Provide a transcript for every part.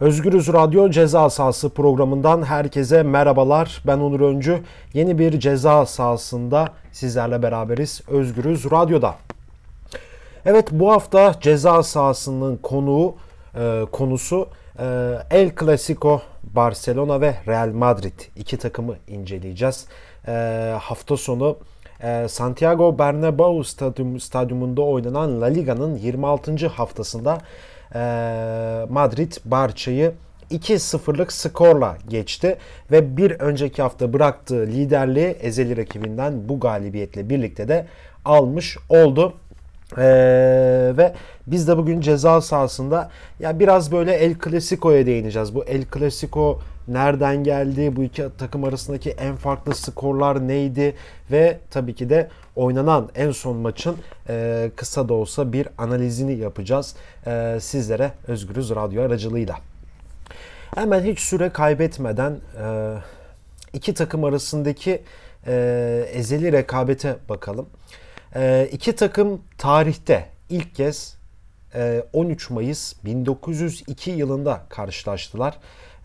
Özgürüz Radyo Ceza Sahası programından herkese merhabalar. Ben Onur Öncü. Yeni bir ceza sahasında sizlerle beraberiz Özgürüz Radyo'da. Evet bu hafta ceza sahasının konuğu e, konusu e, El Clasico Barcelona ve Real Madrid iki takımı inceleyeceğiz. E, hafta sonu e, Santiago Bernabéu stadyum, stadyumunda oynanan La Liga'nın 26. haftasında Madrid Barça'yı 2-0'lık skorla geçti ve bir önceki hafta bıraktığı liderliği ezeli rakibinden bu galibiyetle birlikte de almış oldu. Ee, ve biz de bugün ceza sahasında ya biraz böyle El Clasico'ya değineceğiz. Bu El Clasico nereden geldi? Bu iki takım arasındaki en farklı skorlar neydi? Ve tabii ki de oynanan en son maçın e, kısa da olsa bir analizini yapacağız e, sizlere Özgürüz Radyo aracılığıyla. Hemen hiç süre kaybetmeden e, iki takım arasındaki e, ezeli rekabete bakalım. E, iki takım tarihte ilk kez e, 13 Mayıs 1902 yılında karşılaştılar.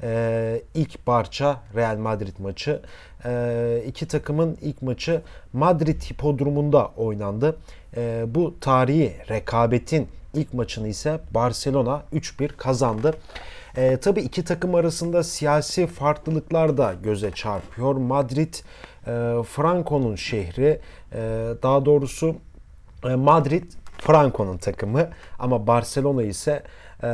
E, ilk Barça Real Madrid maçı. E, iki takımın ilk maçı Madrid Hipodromu'nda oynandı. E, bu tarihi rekabetin ilk maçını ise Barcelona 3-1 kazandı. E, tabii iki takım arasında siyasi farklılıklar da göze çarpıyor. Madrid e, Franco'nun şehri, e, daha doğrusu e, Madrid Franco'nun takımı ama Barcelona ise e,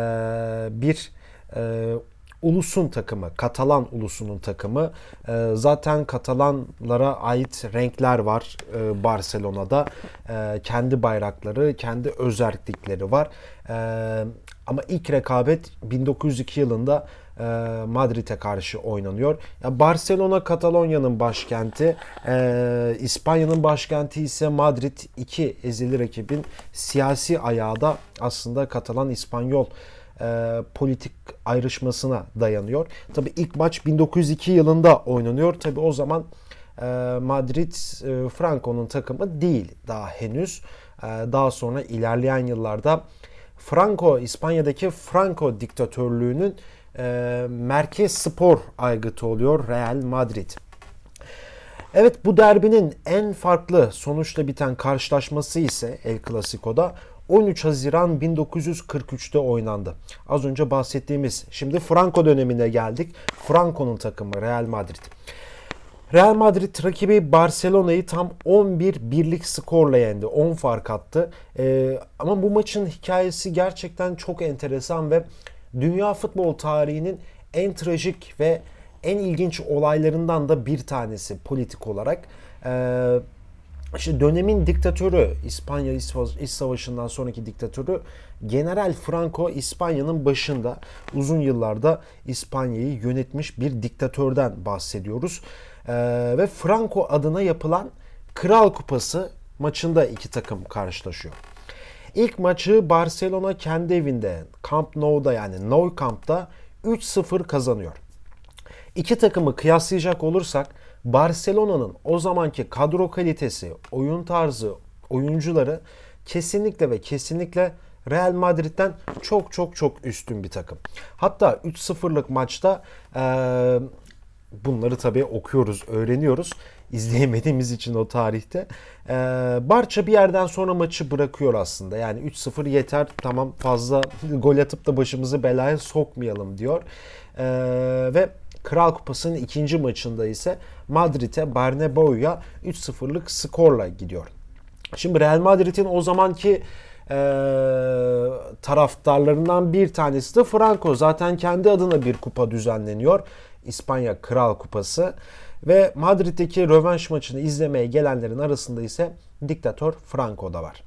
bir e, ulusun takımı, Katalan ulusunun takımı. E, zaten Katalanlara ait renkler var e, Barcelona'da. E, kendi bayrakları, kendi özellikleri var. E, ama ilk rekabet 1902 yılında e, Madrid'e karşı oynanıyor. Ya Barcelona Katalonya'nın başkenti, e, İspanya'nın başkenti ise Madrid. iki ezili rakibin siyasi ayağı da aslında Katalan-İspanyol e, politik ayrışmasına dayanıyor. Tabi ilk maç 1902 yılında oynanıyor. Tabi o zaman e, Madrid e, Franco'nun takımı değil daha henüz. E, daha sonra ilerleyen yıllarda Franco, İspanya'daki Franco diktatörlüğünün e, merkez spor aygıtı oluyor Real Madrid. Evet bu derbinin en farklı sonuçla biten karşılaşması ise El Clasico'da 13 Haziran 1943'te oynandı. Az önce bahsettiğimiz şimdi Franco dönemine geldik. Franco'nun takımı Real Madrid. Real Madrid rakibi Barcelona'yı tam 11 birlik skorla yendi. 10 fark attı. Ee, ama bu maçın hikayesi gerçekten çok enteresan ve dünya futbol tarihinin en trajik ve en ilginç olaylarından da bir tanesi politik olarak. Ee, işte dönemin diktatörü İspanya İç Savaşı'ndan sonraki diktatörü General Franco İspanya'nın başında uzun yıllarda İspanya'yı yönetmiş bir diktatörden bahsediyoruz. Ee, ve Franco adına yapılan Kral Kupası maçında iki takım karşılaşıyor. İlk maçı Barcelona kendi evinde Camp Nou'da yani Nou Camp'ta 3-0 kazanıyor. İki takımı kıyaslayacak olursak Barcelona'nın o zamanki kadro kalitesi, oyun tarzı, oyuncuları kesinlikle ve kesinlikle Real Madrid'den çok çok çok üstün bir takım. Hatta 3-0'lık maçta bunları tabii okuyoruz, öğreniyoruz. İzleyemediğimiz için o tarihte. E, Barça bir yerden sonra maçı bırakıyor aslında. Yani 3-0 yeter tamam fazla gol atıp da başımızı belaya sokmayalım diyor. E, ve Kral Kupası'nın ikinci maçında ise Madrid'e Bernabeu'ya 3-0'lık skorla gidiyor. Şimdi Real Madrid'in o zamanki e, taraftarlarından bir tanesi de Franco. Zaten kendi adına bir kupa düzenleniyor. İspanya Kral Kupası. Ve Madrid'deki rövanş maçını izlemeye gelenlerin arasında ise diktatör Franco da var.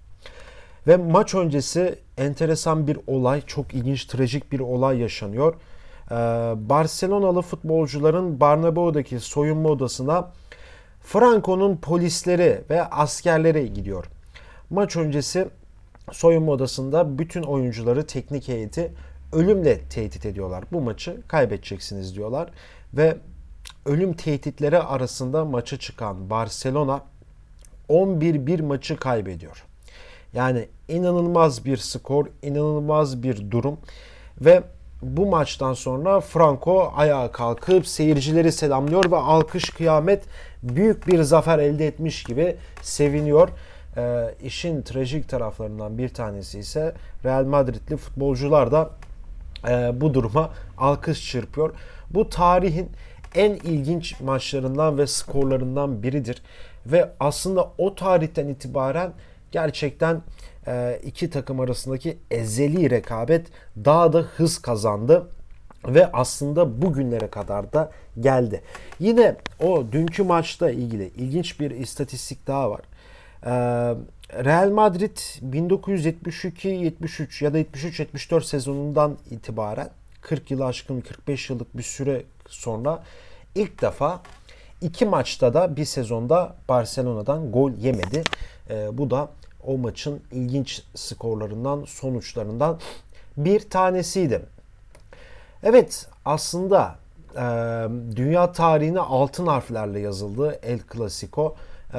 Ve maç öncesi enteresan bir olay, çok ilginç, trajik bir olay yaşanıyor. Ee, Barcelonalı futbolcuların Barnabeu'daki soyunma odasına Franco'nun polisleri ve askerleri gidiyor. Maç öncesi soyunma odasında bütün oyuncuları teknik heyeti ölümle tehdit ediyorlar. Bu maçı kaybedeceksiniz diyorlar ve ölüm tehditleri arasında maça çıkan Barcelona 11-1 maçı kaybediyor. Yani inanılmaz bir skor, inanılmaz bir durum ve bu maçtan sonra Franco ayağa kalkıp seyircileri selamlıyor ve alkış kıyamet büyük bir zafer elde etmiş gibi seviniyor. E, işin trajik taraflarından bir tanesi ise Real Madridli futbolcular da e, bu duruma alkış çırpıyor. Bu tarihin en ilginç maçlarından ve skorlarından biridir. Ve aslında o tarihten itibaren gerçekten e, iki takım arasındaki ezeli rekabet daha da hız kazandı ve aslında bugünlere kadar da geldi. Yine o dünkü maçta ilgili ilginç bir istatistik daha var. Real Madrid 1972-73 ya da 73-74 sezonundan itibaren 40 yıl aşkın 45 yıllık bir süre sonra ilk defa iki maçta da bir sezonda Barcelona'dan gol yemedi. Bu da o maçın ilginç skorlarından, sonuçlarından bir tanesiydi. Evet aslında dünya tarihine altın harflerle yazıldı El Clasico. E,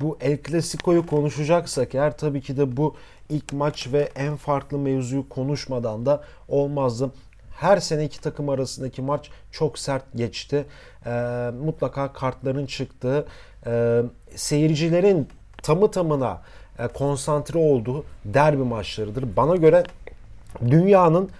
bu El Clasico'yu konuşacaksak eğer tabii ki de bu ilk maç ve en farklı mevzuyu konuşmadan da olmazdı. Her sene iki takım arasındaki maç çok sert geçti. E, mutlaka kartların çıktığı, e, seyircilerin tamı tamına e, konsantre olduğu derbi maçlarıdır. Bana göre dünyanın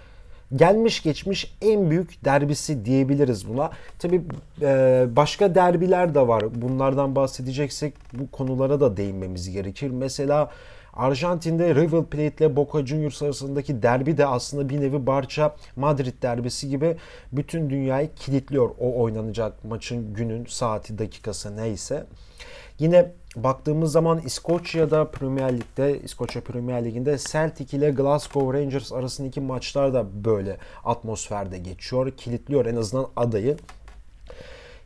gelmiş geçmiş en büyük derbisi diyebiliriz buna. Tabi e, başka derbiler de var. Bunlardan bahsedeceksek bu konulara da değinmemiz gerekir. Mesela Arjantin'de River Plate ile Boca Juniors arasındaki derbi de aslında bir nevi Barça Madrid derbisi gibi bütün dünyayı kilitliyor o oynanacak maçın günün saati dakikası neyse. Yine baktığımız zaman İskoçya'da Premier Lig'de, İskoçya Premier Ligi'nde Celtic ile Glasgow Rangers arasındaki maçlar da böyle atmosferde geçiyor. Kilitliyor en azından adayı.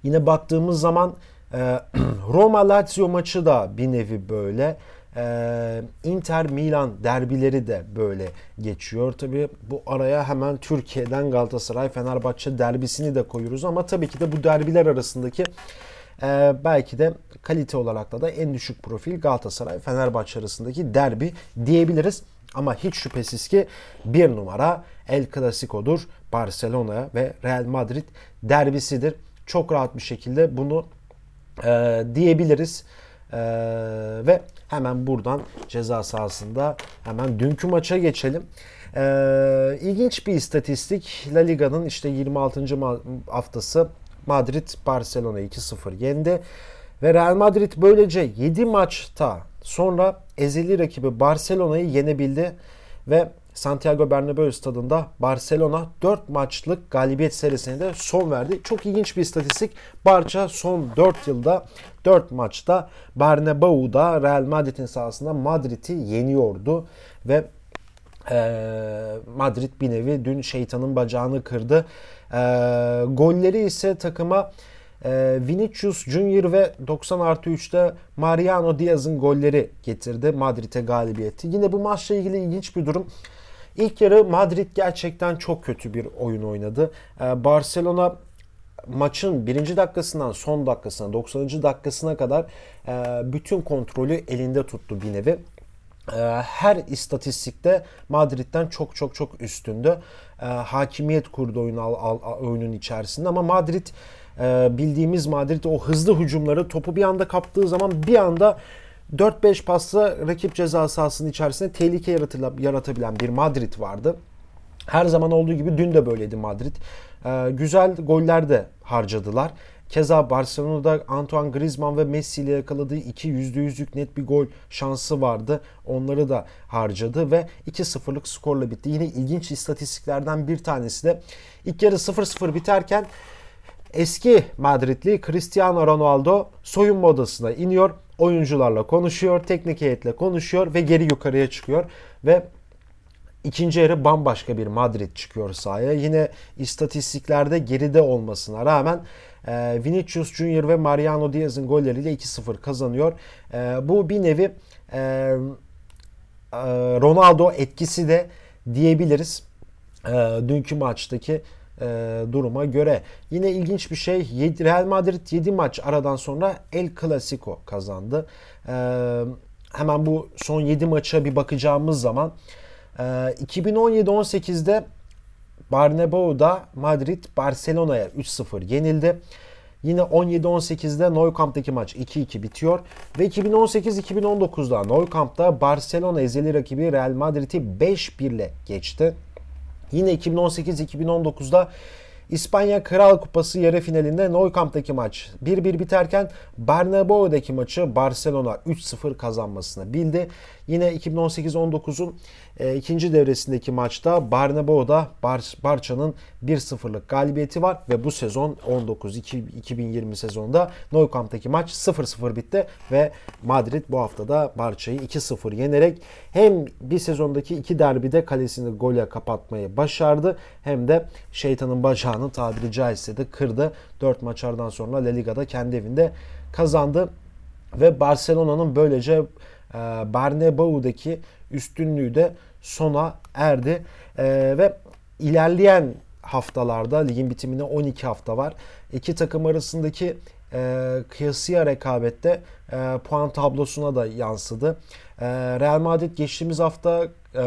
Yine baktığımız zaman e, Roma Lazio maçı da bir nevi böyle. E, Inter Milan derbileri de böyle geçiyor. Tabi bu araya hemen Türkiye'den Galatasaray Fenerbahçe derbisini de koyuyoruz ama tabii ki de bu derbiler arasındaki e, belki de kalite olarak da, da en düşük profil Galatasaray Fenerbahçe arasındaki derbi diyebiliriz. Ama hiç şüphesiz ki bir numara El Clasico'dur. Barcelona ve Real Madrid derbisidir. Çok rahat bir şekilde bunu e, diyebiliriz. E, ve hemen buradan ceza sahasında hemen dünkü maça geçelim. E, ilginç bir istatistik. La Liga'nın işte 26. haftası Madrid Barcelona 2-0 yendi. Ve Real Madrid böylece 7 maçta sonra ezeli rakibi Barcelona'yı yenebildi ve Santiago Bernabéu stadında Barcelona 4 maçlık galibiyet serisine de son verdi. Çok ilginç bir istatistik. Barça son 4 yılda 4 maçta Bernabéu'da Real Madrid'in sahasında Madrid'i yeniyordu ve Madrid bir nevi dün şeytanın bacağını kırdı. Golleri ise takıma e, Vinicius Junior ve 90 artı 3'te Mariano Diaz'ın golleri getirdi Madrid'e galibiyeti. Yine bu maçla ilgili ilginç bir durum. İlk yarı Madrid gerçekten çok kötü bir oyun oynadı. E, Barcelona maçın birinci dakikasından son dakikasına 90. dakikasına kadar e, bütün kontrolü elinde tuttu bir nevi. Ee, her istatistikte Madrid'den çok çok çok üstündü. Ee, hakimiyet kurdu oyun, oyunun içerisinde ama Madrid e, bildiğimiz Madrid o hızlı hücumları topu bir anda kaptığı zaman bir anda 4-5 pasla rakip ceza sahasının içerisinde tehlike yaratabilen bir Madrid vardı. Her zaman olduğu gibi dün de böyleydi Madrid. Ee, güzel goller de harcadılar. Keza Barcelona'da Antoine Griezmann ve Messi ile yakaladığı iki %100'lük net bir gol şansı vardı. Onları da harcadı ve 2-0'lık skorla bitti. Yine ilginç istatistiklerden bir tanesi de ilk yarı 0-0 biterken eski Madridli Cristiano Ronaldo soyunma odasına iniyor. Oyuncularla konuşuyor, teknik heyetle konuşuyor ve geri yukarıya çıkıyor ve İkinci yarı bambaşka bir Madrid çıkıyor sahaya. Yine istatistiklerde geride olmasına rağmen e, Vinicius Junior ve Mariano Diaz'ın golleriyle 2-0 kazanıyor. E, bu bir nevi e, Ronaldo etkisi de diyebiliriz. Dünkü maçtaki duruma göre. Yine ilginç bir şey Real Madrid 7 maç aradan sonra El Clasico kazandı. Hemen bu son 7 maça bir bakacağımız zaman 2017-18'de Barnebau'da Madrid Barcelona'ya 3-0 yenildi. Yine 17-18'de Nou Camp'taki maç 2-2 bitiyor. Ve 2018-2019'da Nou Camp'ta Barcelona ezeli rakibi Real Madrid'i 5-1 ile geçti. Yine 2018-2019'da İspanya Kral Kupası yarı finalinde Nou Camp'taki maç 1-1 biterken Bernabeu'daki maçı Barcelona 3-0 kazanmasını bildi. Yine 2018-19'un e, ikinci devresindeki maçta Bernabeu'da Bar Barça'nın 1-0'lık galibiyeti var ve bu sezon 19-2020 sezonunda Nou Camp'taki maç 0-0 bitti ve Madrid bu haftada Barça'yı 2-0 yenerek hem bir sezondaki iki derbide kalesini gole kapatmayı başardı hem de şeytanın bacağını tabiri caizse de kırdı. 4 maçlardan sonra La Liga'da kendi evinde kazandı ve Barcelona'nın böylece e, Bernabeu'daki üstünlüğü de sona erdi. E, ve ilerleyen haftalarda ligin bitimine 12 hafta var. İki takım arasındaki e, kıyasıya rekabette e, puan tablosuna da yansıdı. E, Real Madrid geçtiğimiz hafta e,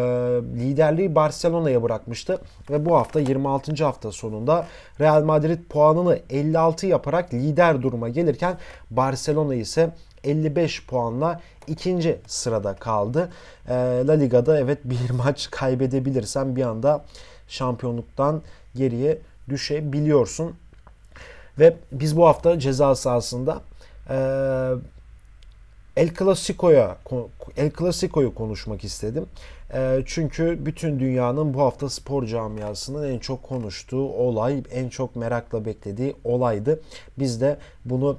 liderliği Barcelona'ya bırakmıştı ve bu hafta 26. hafta sonunda Real Madrid puanını 56 yaparak lider duruma gelirken Barcelona ise 55 puanla ikinci sırada kaldı. E, La Liga'da evet bir maç kaybedebilirsen bir anda şampiyonluktan geriye düşebiliyorsun. Ve biz bu hafta ceza sahasında e, El Clasico'ya El Clasico'yu konuşmak istedim. E, çünkü bütün dünyanın bu hafta spor camiasının en çok konuştuğu olay, en çok merakla beklediği olaydı. Biz de bunu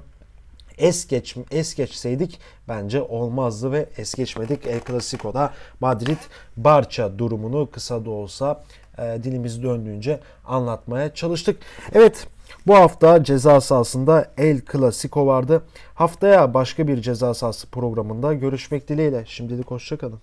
es geç es geçseydik bence olmazdı ve es geçmedik. El Clasico'da Madrid Barça durumunu kısa da olsa e, dilimiz döndüğünce anlatmaya çalıştık. Evet bu hafta ceza sahasında El Clasico vardı. Haftaya başka bir ceza sahası programında görüşmek dileğiyle. Şimdilik hoşçakalın.